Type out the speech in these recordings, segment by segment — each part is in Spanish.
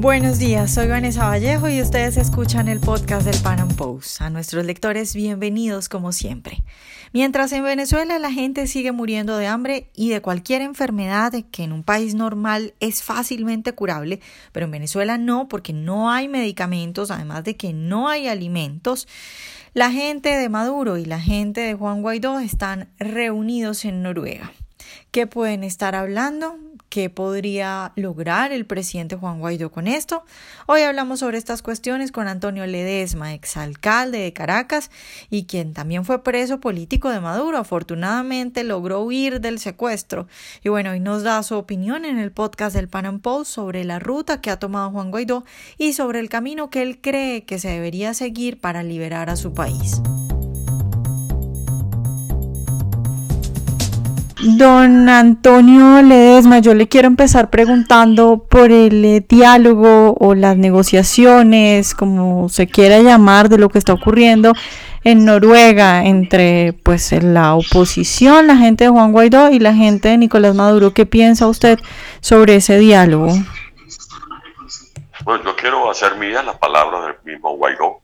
Buenos días, soy Vanessa Vallejo y ustedes escuchan el podcast del Pan Am Post. A nuestros lectores, bienvenidos como siempre. Mientras en Venezuela la gente sigue muriendo de hambre y de cualquier enfermedad que en un país normal es fácilmente curable, pero en Venezuela no, porque no hay medicamentos, además de que no hay alimentos, la gente de Maduro y la gente de Juan Guaidó están reunidos en Noruega. ¿Qué pueden estar hablando? ¿Qué podría lograr el presidente Juan Guaidó con esto? Hoy hablamos sobre estas cuestiones con Antonio Ledesma, exalcalde de Caracas y quien también fue preso político de Maduro. Afortunadamente logró huir del secuestro. Y bueno, hoy nos da su opinión en el podcast del Pan Am Post sobre la ruta que ha tomado Juan Guaidó y sobre el camino que él cree que se debería seguir para liberar a su país. Don Antonio Ledesma, yo le quiero empezar preguntando por el eh, diálogo o las negociaciones, como se quiera llamar, de lo que está ocurriendo en Noruega entre pues la oposición, la gente de Juan Guaidó y la gente de Nicolás Maduro. ¿Qué piensa usted sobre ese diálogo? Bueno, yo quiero hacer mías las palabras del mismo Guaidó,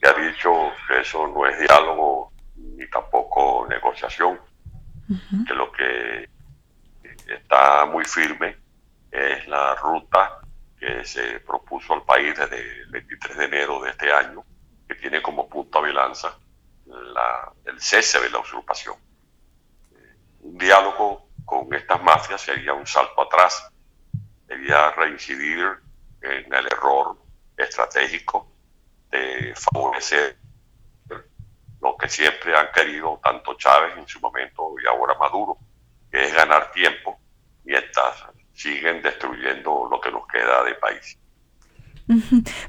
que ha dicho que eso no es diálogo ni tampoco negociación que lo que está muy firme es la ruta que se propuso al país desde el 23 de enero de este año, que tiene como punto de balanza el cese de la usurpación. Un diálogo con estas mafias sería un salto atrás, sería reincidir en el error estratégico de favorecer lo que siempre han querido tanto Chávez en su momento y ahora Maduro, que es ganar tiempo mientras siguen destruyendo lo que nos queda de país.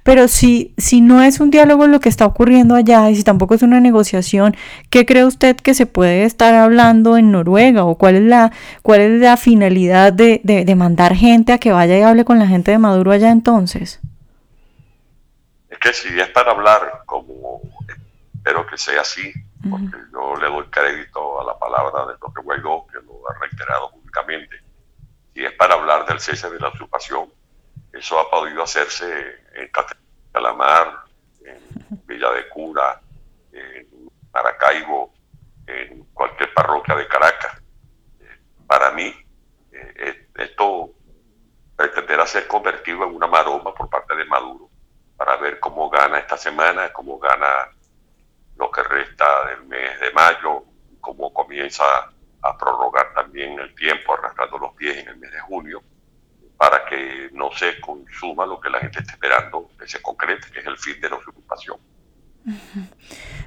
Pero si, si no es un diálogo lo que está ocurriendo allá y si tampoco es una negociación, ¿qué cree usted que se puede estar hablando en Noruega? ¿O cuál es la, cuál es la finalidad de, de mandar gente a que vaya y hable con la gente de Maduro allá entonces? Es que si es para hablar como espero que sea así, porque yo le doy crédito a la palabra de Dr. Guaidó, que lo ha reiterado públicamente. Si es para hablar del cese de la usurpación, eso ha podido hacerse en Calamar, en Villa de Cura, en Maracaibo, en cualquier parroquia de Caracas. Para mí, eh, esto pretenderá ser convertido en una maroma por parte de Maduro para ver cómo gana esta semana, cómo gana lo que resta del mes de mayo, como comienza a prorrogar también el tiempo, arrastrando los pies en el mes de junio, para que no se consuma lo que la gente está esperando que se concrete, que es el fin de la ocupación.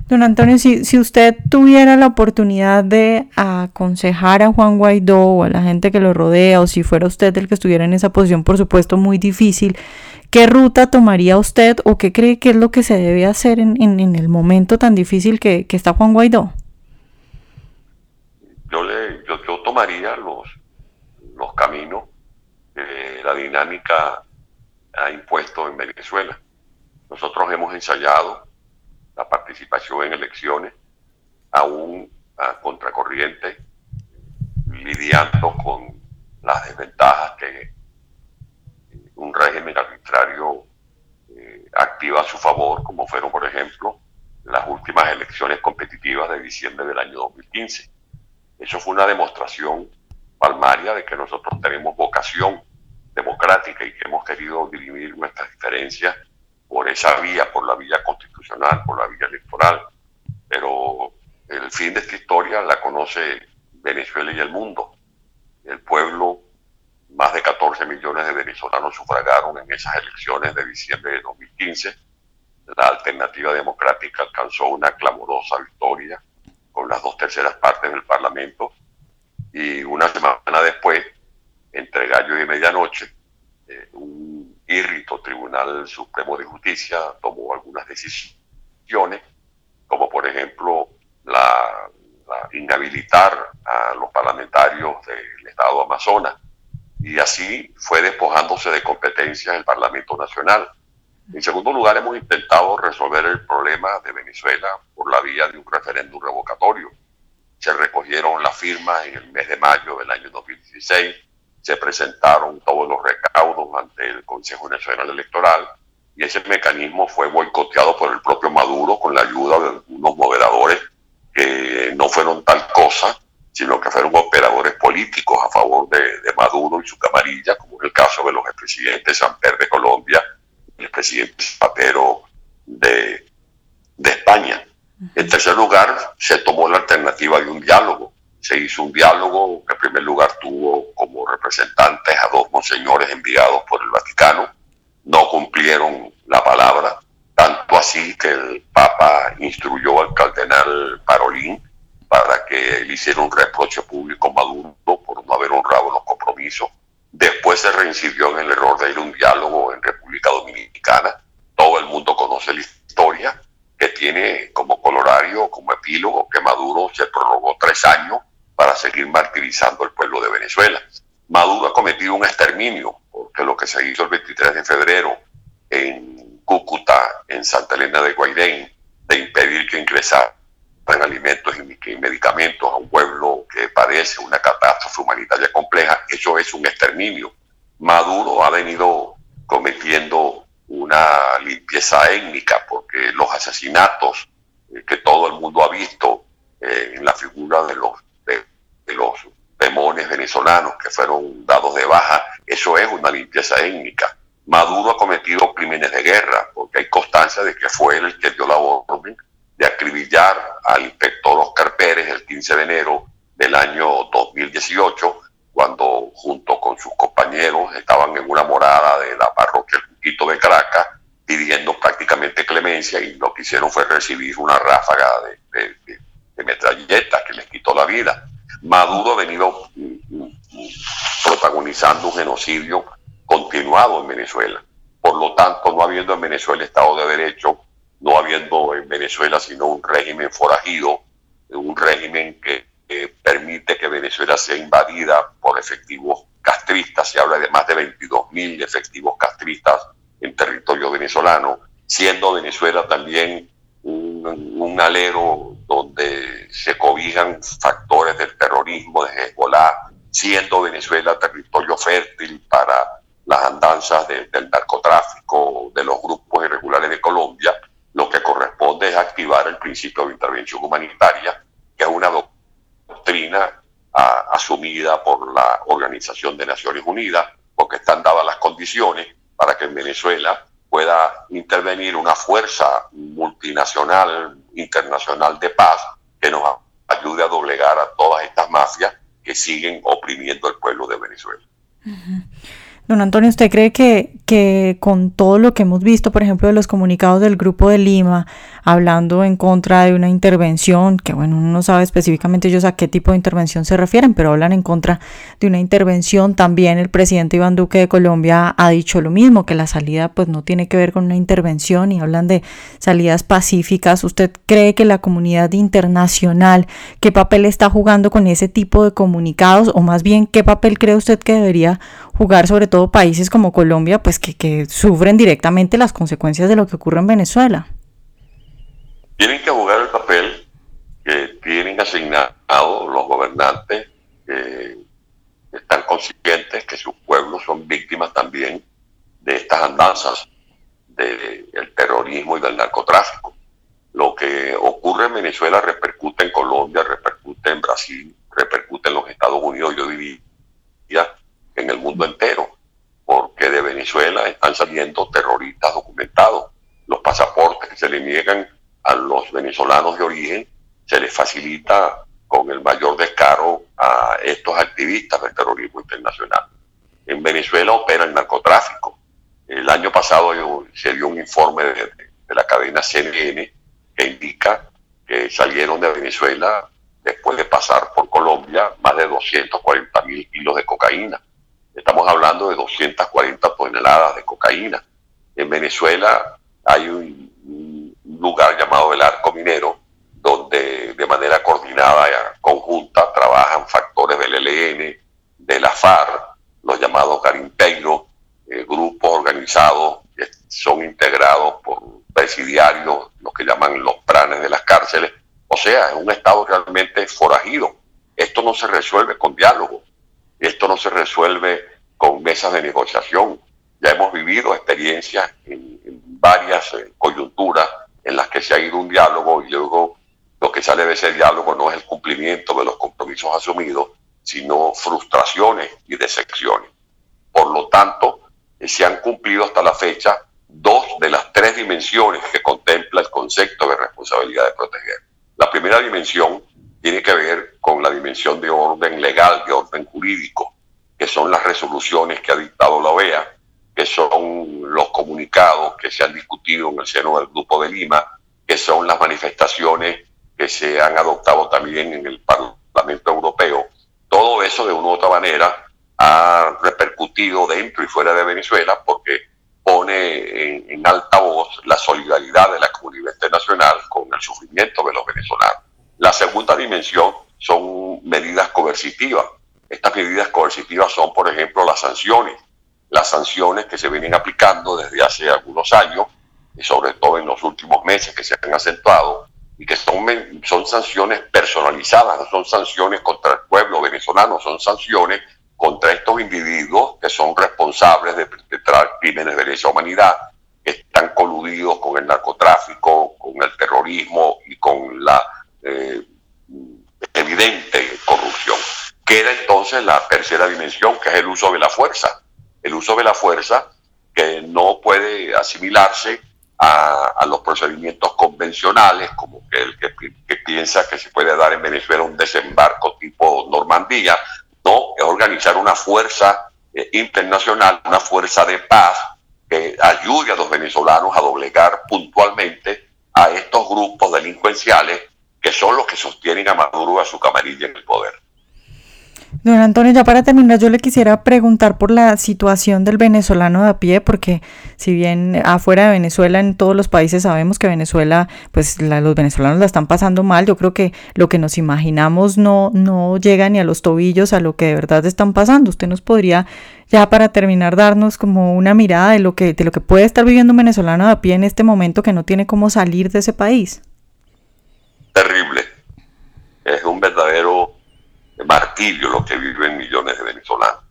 Don Antonio, si, si usted tuviera la oportunidad de aconsejar a Juan Guaidó o a la gente que lo rodea, o si fuera usted el que estuviera en esa posición, por supuesto, muy difícil, ¿Qué ruta tomaría usted o qué cree que es lo que se debe hacer en, el momento tan difícil que, está Juan Guaidó? Yo, le, yo, tomaría los, los caminos que la dinámica ha impuesto en Venezuela. Nosotros hemos ensayado la participación en elecciones aún a contracorriente, lidiando con las desventajas que un régimen arbitrario eh, activa a su favor, como fueron, por ejemplo, las últimas elecciones competitivas de diciembre del año 2015. Eso fue una demostración palmaria de que nosotros tenemos vocación democrática y que hemos querido dirimir nuestras diferencias por esa vía, por la vía constitucional, por la vía electoral. Pero el fin de esta historia la conoce Venezuela y el mundo. El pueblo más de 14 millones de venezolanos sufragaron en esas elecciones de diciembre de 2015. La alternativa democrática alcanzó una clamorosa victoria con las dos terceras partes del Parlamento y una semana después, entre gallo y medianoche, eh, un írrito Tribunal Supremo de Justicia tomó algunas decisiones, como por ejemplo la inhabilitar a los parlamentarios del Estado Amazonas y así fue despojándose de competencias el Parlamento Nacional. En segundo lugar, hemos intentado resolver el problema de Venezuela por la vía de un referéndum revocatorio. Se recogieron las firmas en el mes de mayo del año 2016, se presentaron todos los recaudos ante el Consejo Nacional Electoral y ese mecanismo fue boicoteado por el propio Maduro con la ayuda de algunos moderadores que no fueron tal cosa, sino que fueron operadores políticos a favor de, Maduro y su camarilla, como es el caso de los expresidentes Samper de Colombia y el presidente Zapatero de, de España. En tercer lugar, se tomó la alternativa de un diálogo. Se hizo un diálogo que en primer lugar tuvo como representantes a dos monseñores enviados por el Vaticano. No cumplieron la palabra, tanto así que el Papa instruyó al cardenal Parolín para que él hiciera un reproche público a Maduro por no haber honrado los compromisos. Después se reincidió en el error de ir a un diálogo en República Dominicana. Todo el mundo conoce la historia que tiene como colorario, como epílogo, que Maduro se prorrogó tres años para seguir martirizando al pueblo de Venezuela. Maduro ha cometido un exterminio, porque lo que se hizo el 23 de febrero en Cúcuta, en Santa Elena de Guaidén, de impedir que ingresaran alimentos y medicamentos a un pueblo que padece una catástrofe humanitaria compleja, eso es un exterminio. Maduro ha venido cometiendo una limpieza étnica, porque los asesinatos eh, que todo el mundo ha visto eh, en la figura de los, de, los demonios venezolanos que fueron dados de baja, eso es una limpieza étnica. Maduro ha cometido crímenes de guerra, porque hay constancia de que fue él el que dio la orden de acribillar al inspector Oscar Pérez el 15 de enero del año 2018, cuando junto con sus compañeros estaban en una morada de la parroquia El de Caracas, pidiendo prácticamente clemencia y lo que hicieron fue recibir una ráfaga de, de, metralletas que les quitó la vida. Maduro ha venido mm, mm, protagonizando un genocidio continuado en Venezuela. Por lo tanto, no habiendo en Venezuela Estado de Derecho, no habiendo en Venezuela sino un régimen forajido, un régimen que permite que Venezuela sea invadida por efectivos castristas, se habla de más de 22 mil efectivos castristas en territorio venezolano, siendo Venezuela también un, un, alero donde se cobijan factores del terrorismo, de Hezbollah, siendo Venezuela territorio fértil para las andanzas del narcotráfico, de los grupos irregulares de Colombia, lo que corresponde es activar el principio de intervención humanitaria, que es una doctrina asumida por la Organización de Naciones Unidas, porque están dadas las condiciones para que en Venezuela pueda intervenir una fuerza multinacional, internacional de paz, que nos ayude a doblegar a todas estas mafias que siguen oprimiendo al pueblo de Venezuela. Don Antonio, ¿usted cree que, que con todo lo que hemos visto, por ejemplo, de los comunicados del Grupo de Lima, hablando en contra de una intervención, que bueno, uno no sabe específicamente ellos a qué tipo de intervención se refieren, pero hablan en contra de una intervención, también el presidente Iván Duque de Colombia ha dicho lo mismo, que la salida pues no tiene que ver con una intervención y hablan de salidas pacíficas. ¿Usted cree que la comunidad internacional, qué papel está jugando con ese tipo de comunicados o más bien qué papel cree usted que debería jugar sobre todo países como Colombia, pues que, que sufren directamente las consecuencias de lo que ocurre en Venezuela. Tienen que jugar el papel que tienen asignado los gobernantes que están conscientes que sus pueblos son víctimas también de estas andanzas del terrorismo y del narcotráfico. Lo que ocurre en Venezuela repercute en Colombia, repercute en Brasil, repercute en los Estados Unidos, yo diría en el mundo entero, porque de Venezuela están saliendo terroristas documentados. Los pasaportes que se le niegan a los venezolanos de origen se les facilita con el mayor descaro a estos activistas del terrorismo internacional. En Venezuela opera el narcotráfico. El año pasado se dio un informe de, de la cadena CNN que indica que salieron de Venezuela después de pasar por Colombia más de 240 mil kilos de cocaína. Estamos hablando de 240 toneladas de cocaína. En Venezuela hay un, lugar llamado el Arco Minero, donde de manera coordinada y conjunta trabajan factores del ELN, de la FARC, los llamados garimpeiros, eh, grupos organizados que son integrados por presidiarios, lo que llaman los planes de las cárceles. O sea, es un Estado realmente forajido. Esto no se resuelve con diálogo Esto no se resuelve con mesas de negociación. Ya hemos vivido experiencias en, varias eh, coyunturas en las que se ha ido un diálogo y luego lo que sale de ese diálogo no es el cumplimiento de los compromisos asumidos, sino frustraciones y decepciones. Por lo tanto, eh, se han cumplido hasta la fecha dos de las tres dimensiones que contempla el concepto de responsabilidad de proteger. La primera dimensión tiene que ver con la dimensión de orden legal, de orden jurídico, que son las resoluciones que ha dictado la OEA, que son los comunicados que se han discutido en el seno del Grupo de Lima, que son las manifestaciones que se han adoptado también en el Parlamento Europeo. Todo eso de una u otra manera ha repercutido dentro y fuera de Venezuela porque pone en, alta voz la solidaridad de la comunidad internacional con el sufrimiento de los venezolanos. La segunda dimensión son medidas coercitivas. Estas medidas coercitivas son, por ejemplo, las sanciones. Las sanciones que se vienen aplicando desde hace algunos años, y sobre todo en los últimos meses que se han acentuado, y que son, son sanciones personalizadas, no son sanciones contra el pueblo venezolano, son sanciones contra estos individuos que son responsables de perpetrar crímenes de lesa humanidad, que están coludidos con el narcotráfico, con el terrorismo y con la eh, evidente corrupción. Queda entonces la tercera dimensión, que es el uso de la fuerza. El uso de la fuerza que no puede asimilarse a, los procedimientos convencionales, como que el que, piensa que se puede dar en Venezuela un desembarco tipo Normandía, no, es organizar una fuerza eh, internacional, una fuerza de paz que ayude a los venezolanos a doblegar puntualmente a estos grupos delincuenciales que son los que sostienen a Maduro a su camarilla en el poder. Don Antonio, ya para terminar, yo le quisiera preguntar por la situación del venezolano de a pie, porque si bien afuera de Venezuela, en todos los países sabemos que Venezuela, pues los venezolanos la están pasando mal, yo creo que lo que nos imaginamos no, no llega ni a los tobillos a lo que de verdad están pasando. Usted nos podría, ya para terminar, darnos como una mirada de lo que, de lo que puede estar viviendo un venezolano de a pie en este momento que no tiene cómo salir de ese país. Terrible. Es un verdadero martirio lo que viven millones de venezolanos.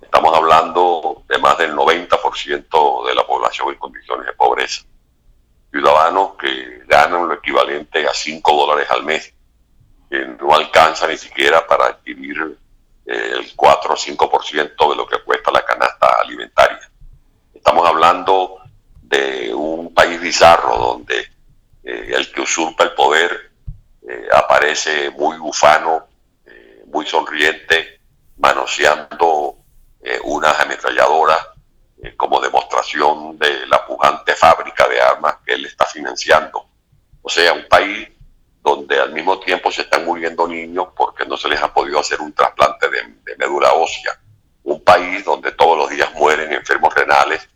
Estamos hablando de más del 90% de la población en condiciones de pobreza. Ciudadanos que ganan lo equivalente a 5 dólares al mes, que no alcanza ni siquiera para adquirir eh, el 4 o 5% de lo que cuesta la canasta alimentaria. Estamos hablando de un país bizarro donde eh, el que usurpa el poder eh, aparece muy bufano muy sonriente, manoseando eh, unas ametralladoras eh, como demostración de la pujante fábrica de armas que él está financiando. O sea, un país donde al mismo tiempo se están muriendo niños porque no se les ha podido hacer un trasplante de, de médula ósea. Un país donde todos los días mueren enfermos renales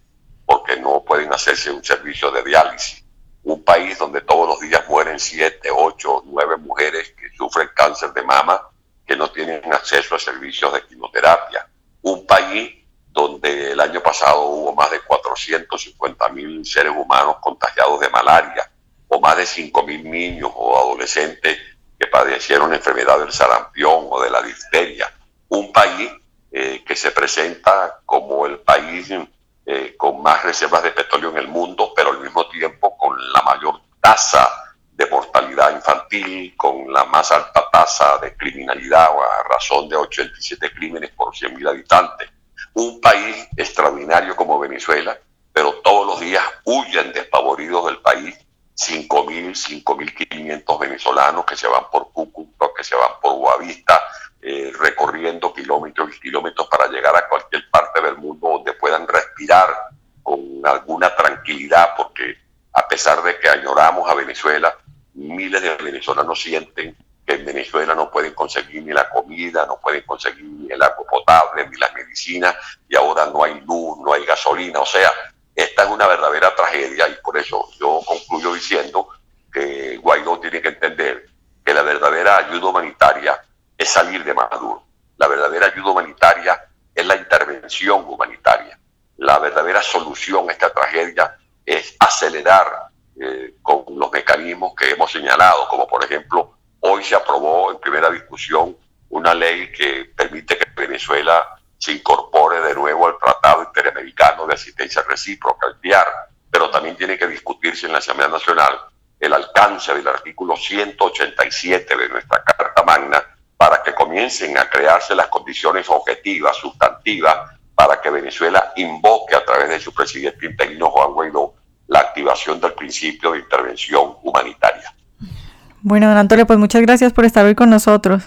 porque no pueden hacerse un servicio de diálisis. Un país donde todos los días mueren siete, ocho, nueve mujeres que sufren cáncer de mama que no tienen acceso a servicios de quimioterapia. Un país donde el año pasado hubo más de 450 mil seres humanos contagiados de malaria, o más de 5 mil niños o adolescentes que padecieron enfermedad del sarampión o de la difteria. Un país eh, que se presenta como el país eh, con más reservas de petróleo en el mundo, pero al mismo tiempo con la mayor tasa de mortalidad infantil, con la más alta tasa de criminalidad a razón de 87 crímenes por 100.000 habitantes. Un país extraordinario como Venezuela, pero todos los días huyen despavoridos del país 5.000, 5.500 venezolanos que se van por Cúcuta, que se van por Guavista, eh, recorriendo kilómetros y kilómetros para llegar a cualquier parte del mundo donde puedan respirar con alguna tranquilidad, porque a pesar de que añoramos a Venezuela, miles de venezolanos sienten que en Venezuela no pueden conseguir ni la comida, no pueden conseguir ni el agua potable, ni las medicinas, y ahora no hay luz, no hay gasolina. O sea, esta es una verdadera tragedia y por eso yo concluyo diciendo que Guaidó tiene que entender que la verdadera ayuda humanitaria es salir de Maduro. La verdadera ayuda humanitaria es la intervención humanitaria. La verdadera solución a esta tragedia es acelerar eh, con los mecanismos que hemos señalado, como por ejemplo, hoy se aprobó en primera discusión una ley que permite que Venezuela se incorpore de nuevo al Tratado Interamericano de Asistencia Recíproca, el PIAR, pero también tiene que discutirse en la Asamblea Nacional el alcance del artículo 187 de nuestra Carta Magna para que comiencen a crearse las condiciones objetivas, sustantivas, para que Venezuela invoque a través de su presidente interino Juan Guaidó la activación del principio de intervención humanitaria. Bueno, don Antonio, pues muchas gracias por estar hoy con nosotros.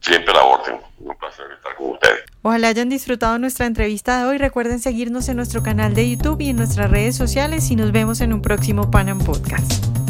Siempre la orden. Un placer estar con ustedes. Ojalá hayan disfrutado nuestra entrevista de hoy. Recuerden seguirnos en nuestro canal de YouTube y en nuestras redes sociales y nos vemos en un próximo Panam Podcast.